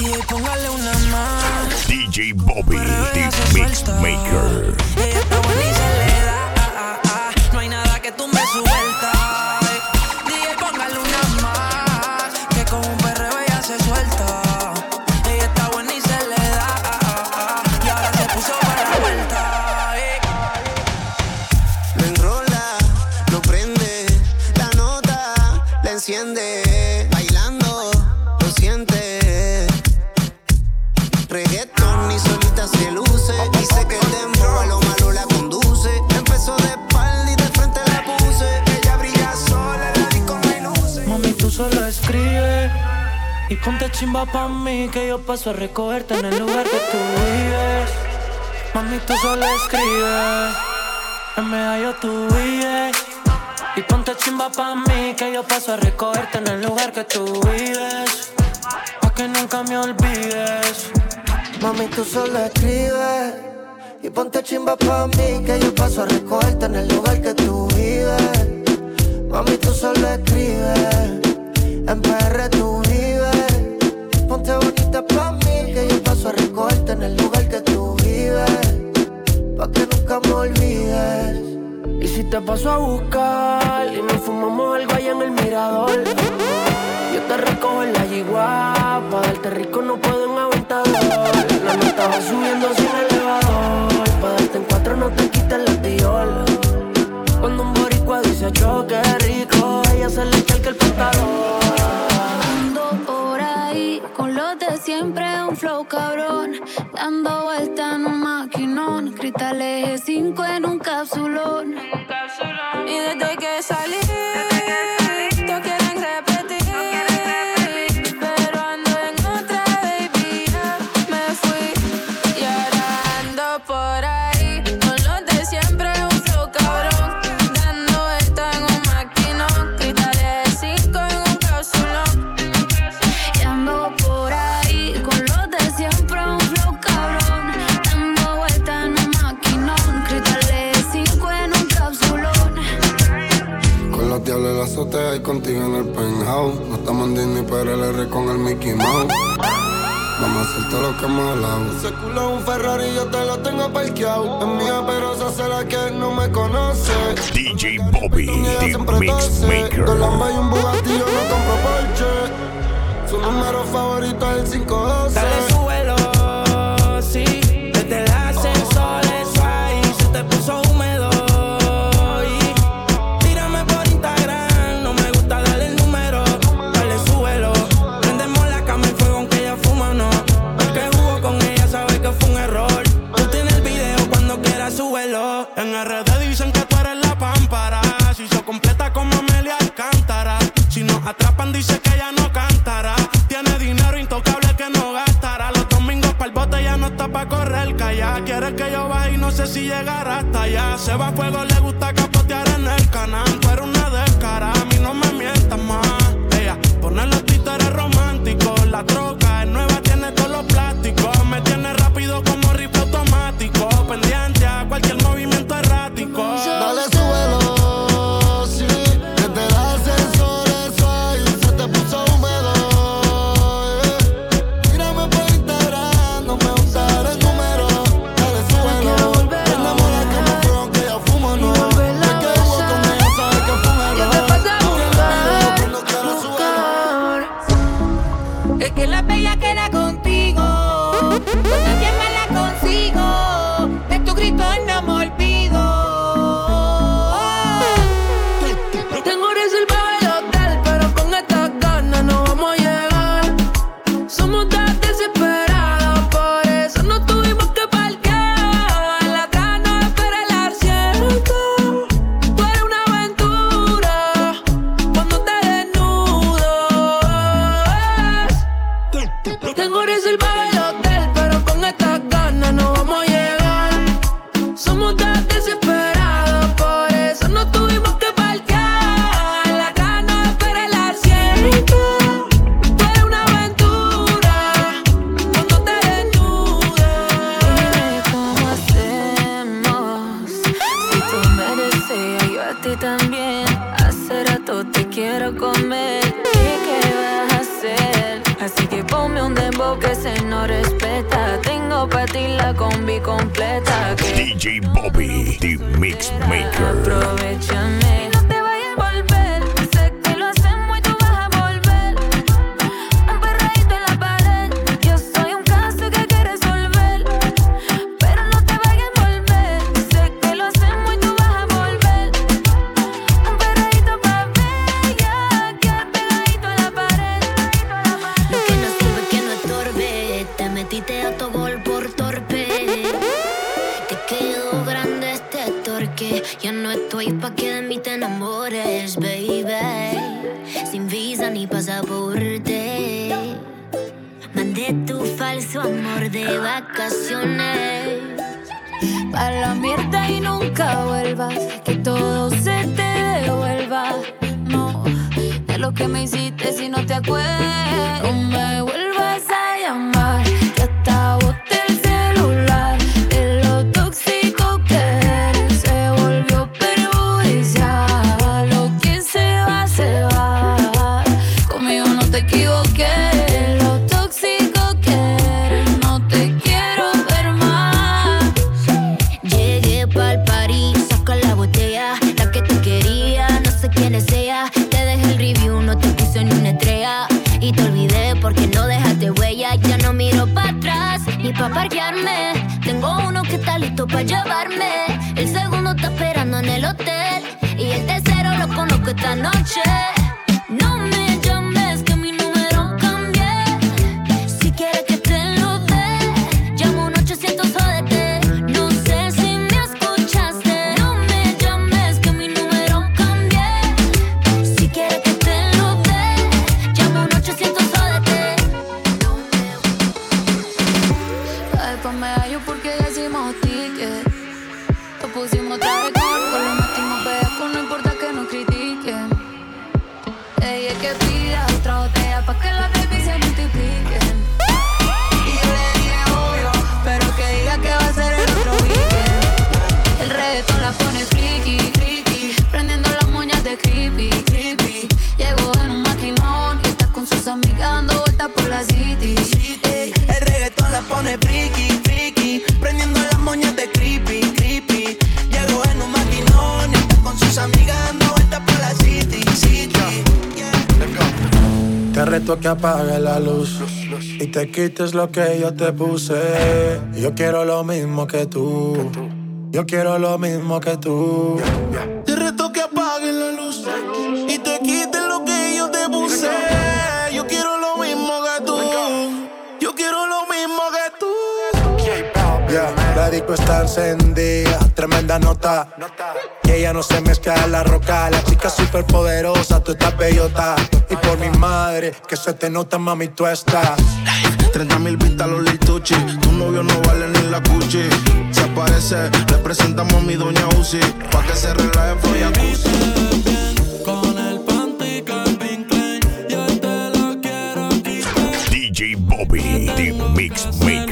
DJ, póngale una más. DJ Bobby, the Mixmaker. Ella está buena y se le da. No hay nada que tumbe su vuelta. Ponte chimba pa' mí que yo paso a recogerte en el lugar que tú vives. Mami, tú solo escribe, en medallo tú vives. Y ponte chimba pa' mí que yo paso a recogerte en el lugar que tú vives. Pa' que nunca me olvides. Mami, tú solo escribes y ponte chimba pa' mí que yo paso a recogerte en el lugar que tú vives. Mami, tú solo escribes, en PR tú vives. Pa' mí que yo paso a recogerte en el lugar que tú vives. Pa' que nunca me olvides. Y si te paso a buscar y nos fumamos algo allá en el mirador. Yo te recojo en la yigua, pa' darte rico no puedo en aventador. La nota va subiendo sin elevador, pa' darte en cuatro no te quites la tiola. Cuando un boricua dice choque rico, flow cabrón. Dando vuelta en un maquinón. Cristales 5 en un capsulón. Y desde que salí, penthouse. No estamos en Disney, pero el R con el Mickey Mouse. Vamos a hacer todo lo que hemos hablado. Ese culo es un Ferrari, yo te lo tengo parqueado. Es mía, pero esa será que no me conoce. DJ Bobby, the Lambas y un Bugatti, yo no compro Porsche. Su número favorito es el 512. Si llegará hasta allá. Se va a fuego, le gusta Mix maker. way, on my way. Te reto que apagues la luz y te quites lo que yo te puse. Yo quiero lo mismo que tú. Yo quiero lo mismo que tú. Te reto que apagues la luz y te quites lo que yo te puse. Yo quiero lo mismo que tú. Yo quiero lo mismo que tú. Yeah, la disco está encendida, tremenda nota. Y ella no se mezcla en la roca. La chica súper poderosa, tú estás bellota. Y por mi madre, que se te nota, mami, tú estás. 30 mil vistas los lituchi. Tu novio no vale ni la cuchi. Se aparece, le presentamos a mi doña Uzi. Pa' que se relaje, fue Con el panty Calvin Klein, yo te lo quiero quitar. DJ Bobby, The Mix Maker.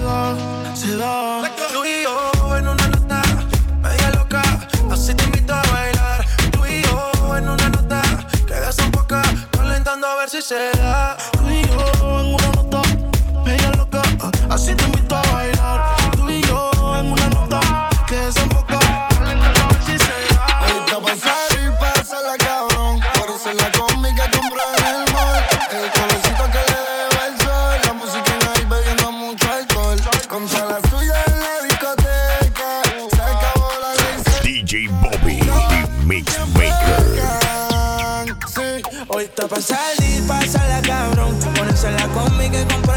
love, to love. salir, pasarla cabrón. Ponerse la conmigo y con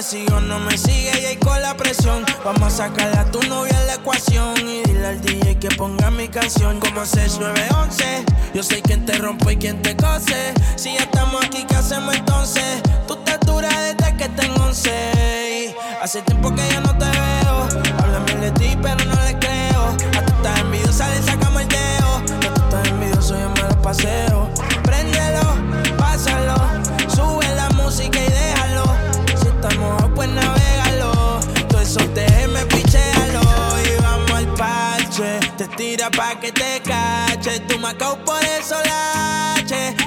me sigo, no me sigue y ahí con la presión. Vamos a sacar a tu novia a la ecuación y dile al DJ que ponga mi canción. Como 6911, yo soy quien te rompe y quien te cose. Si ya estamos aquí, ¿qué hacemos entonces? Tú te duras desde que tengo 11. Hace tiempo que ya no te veo. Háblame de ti, pero no le te cache. Tu Macao por eso lache.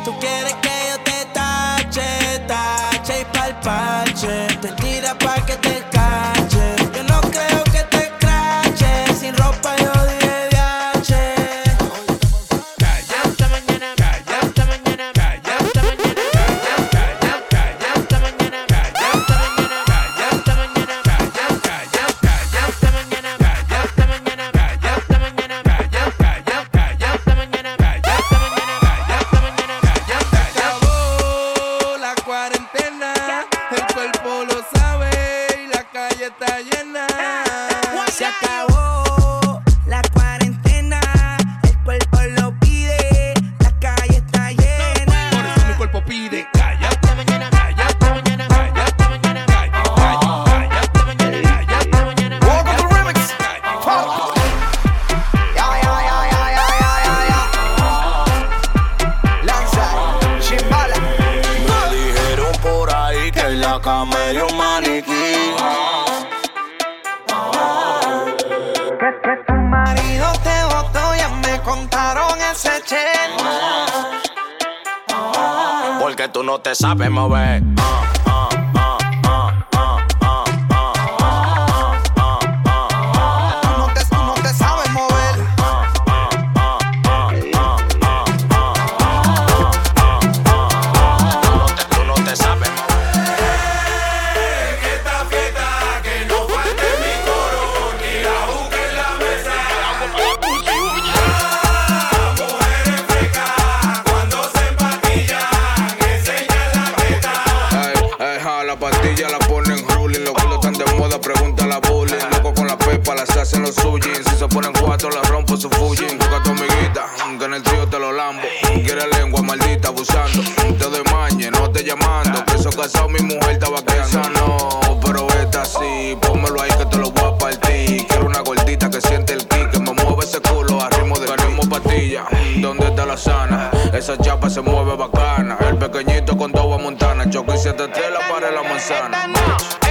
esa chapa se mueve bacana. El pequeñito con toda montana, choque y siete estrellas para la manzana.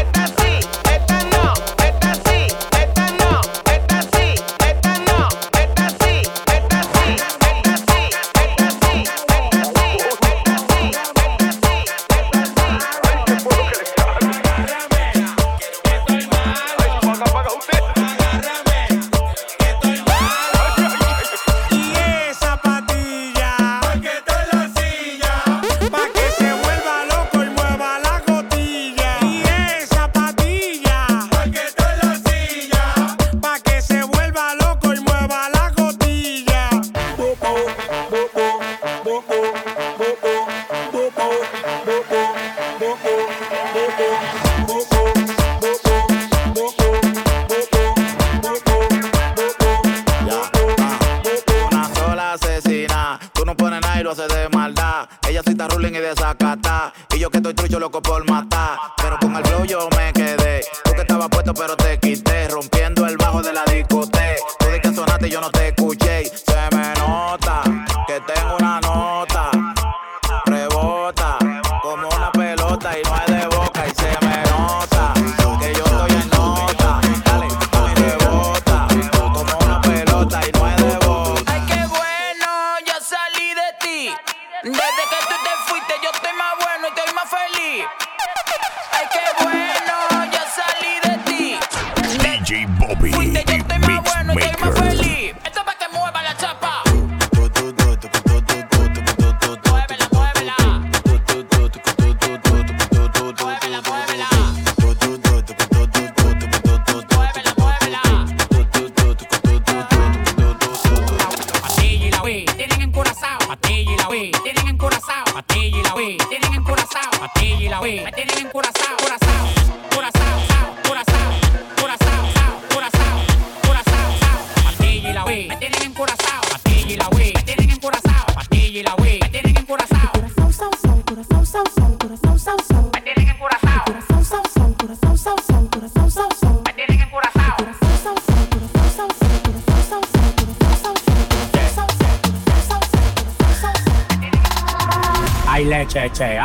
estoy trucho loco por matar. Pero con el flow yo me quedé. Tú que estabas puesto, pero te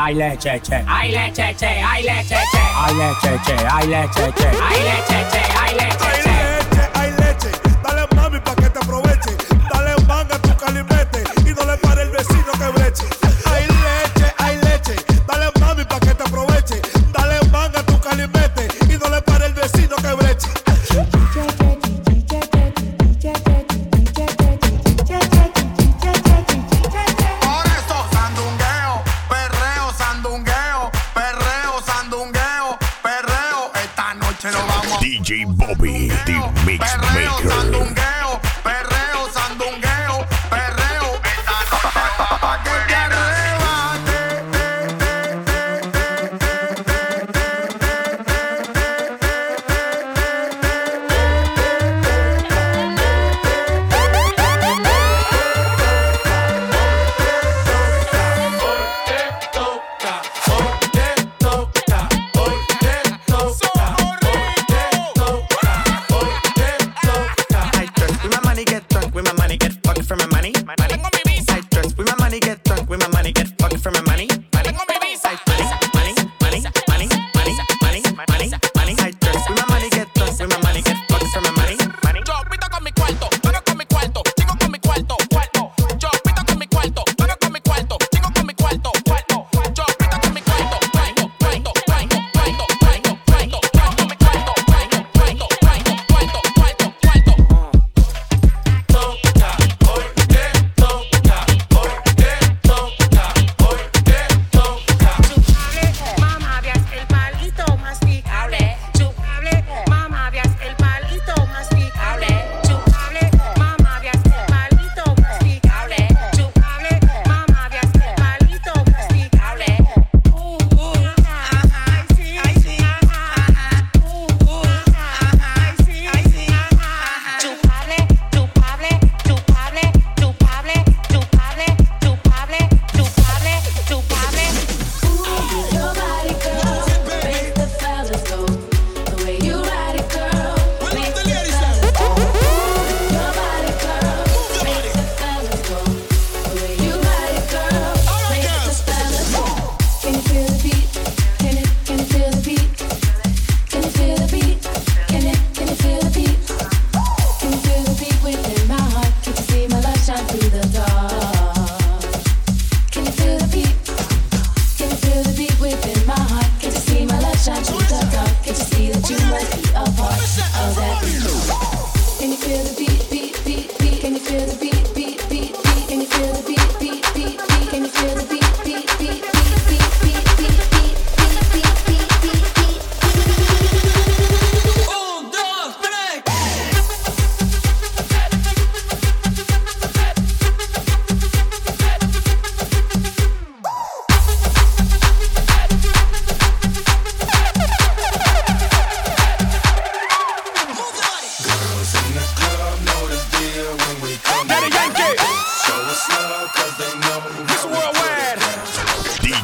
Ailecece Ailecece Ailecece Ailecece Ailecece Ailecece Ailecece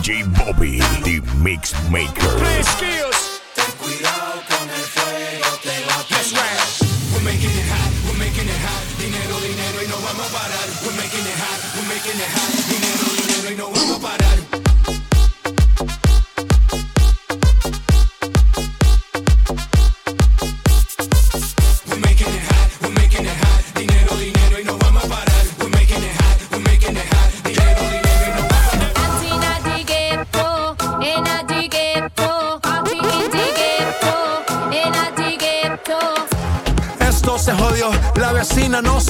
DJ Bobby, the Mix Maker. Play skills. Ten cuidado con el fuego, te va a We're making it hot, we're making it hot. Dinero, dinero y no vamos a parar. We're making it hot, we're making it hot. Dinero, dinero y no vamos a parar.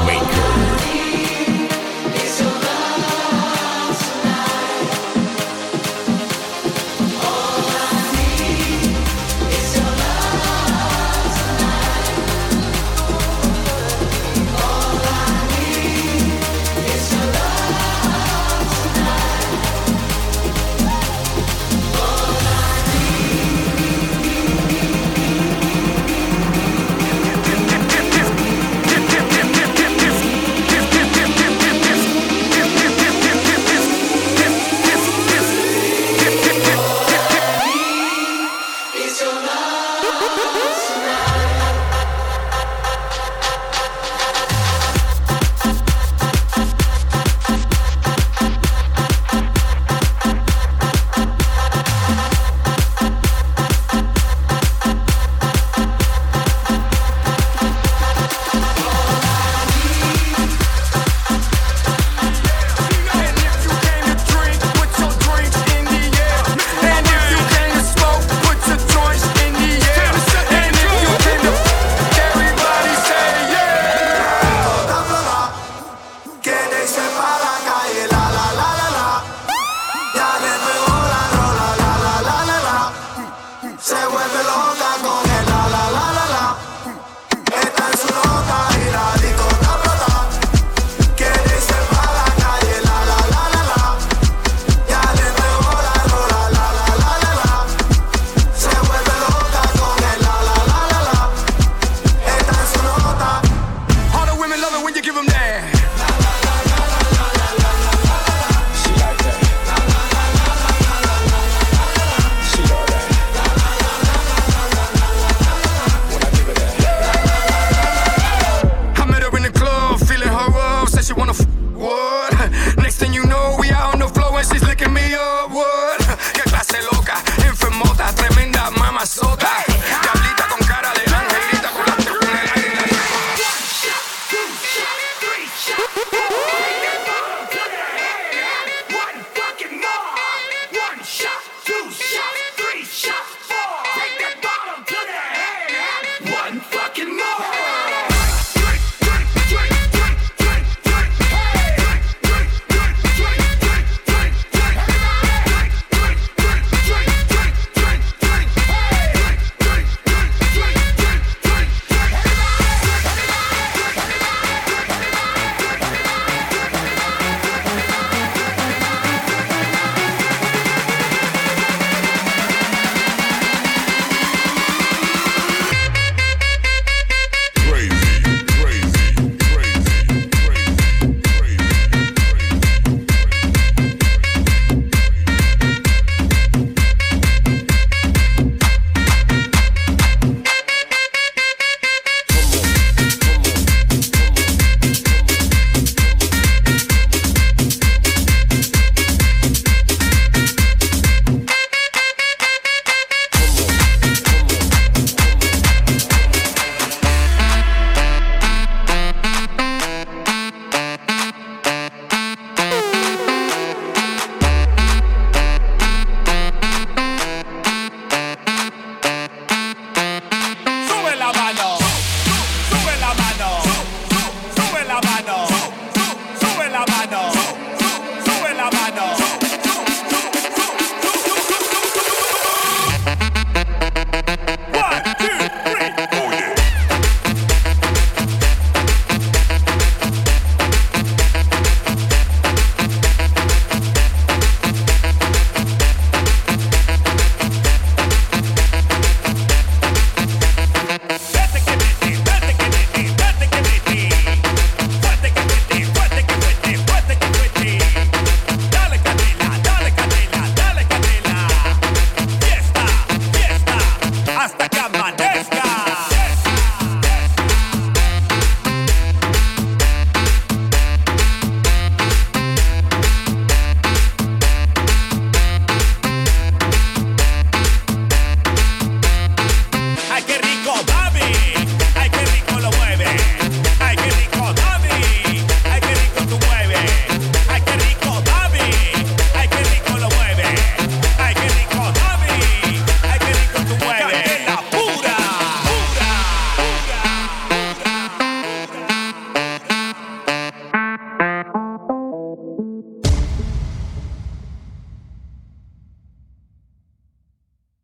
Maker.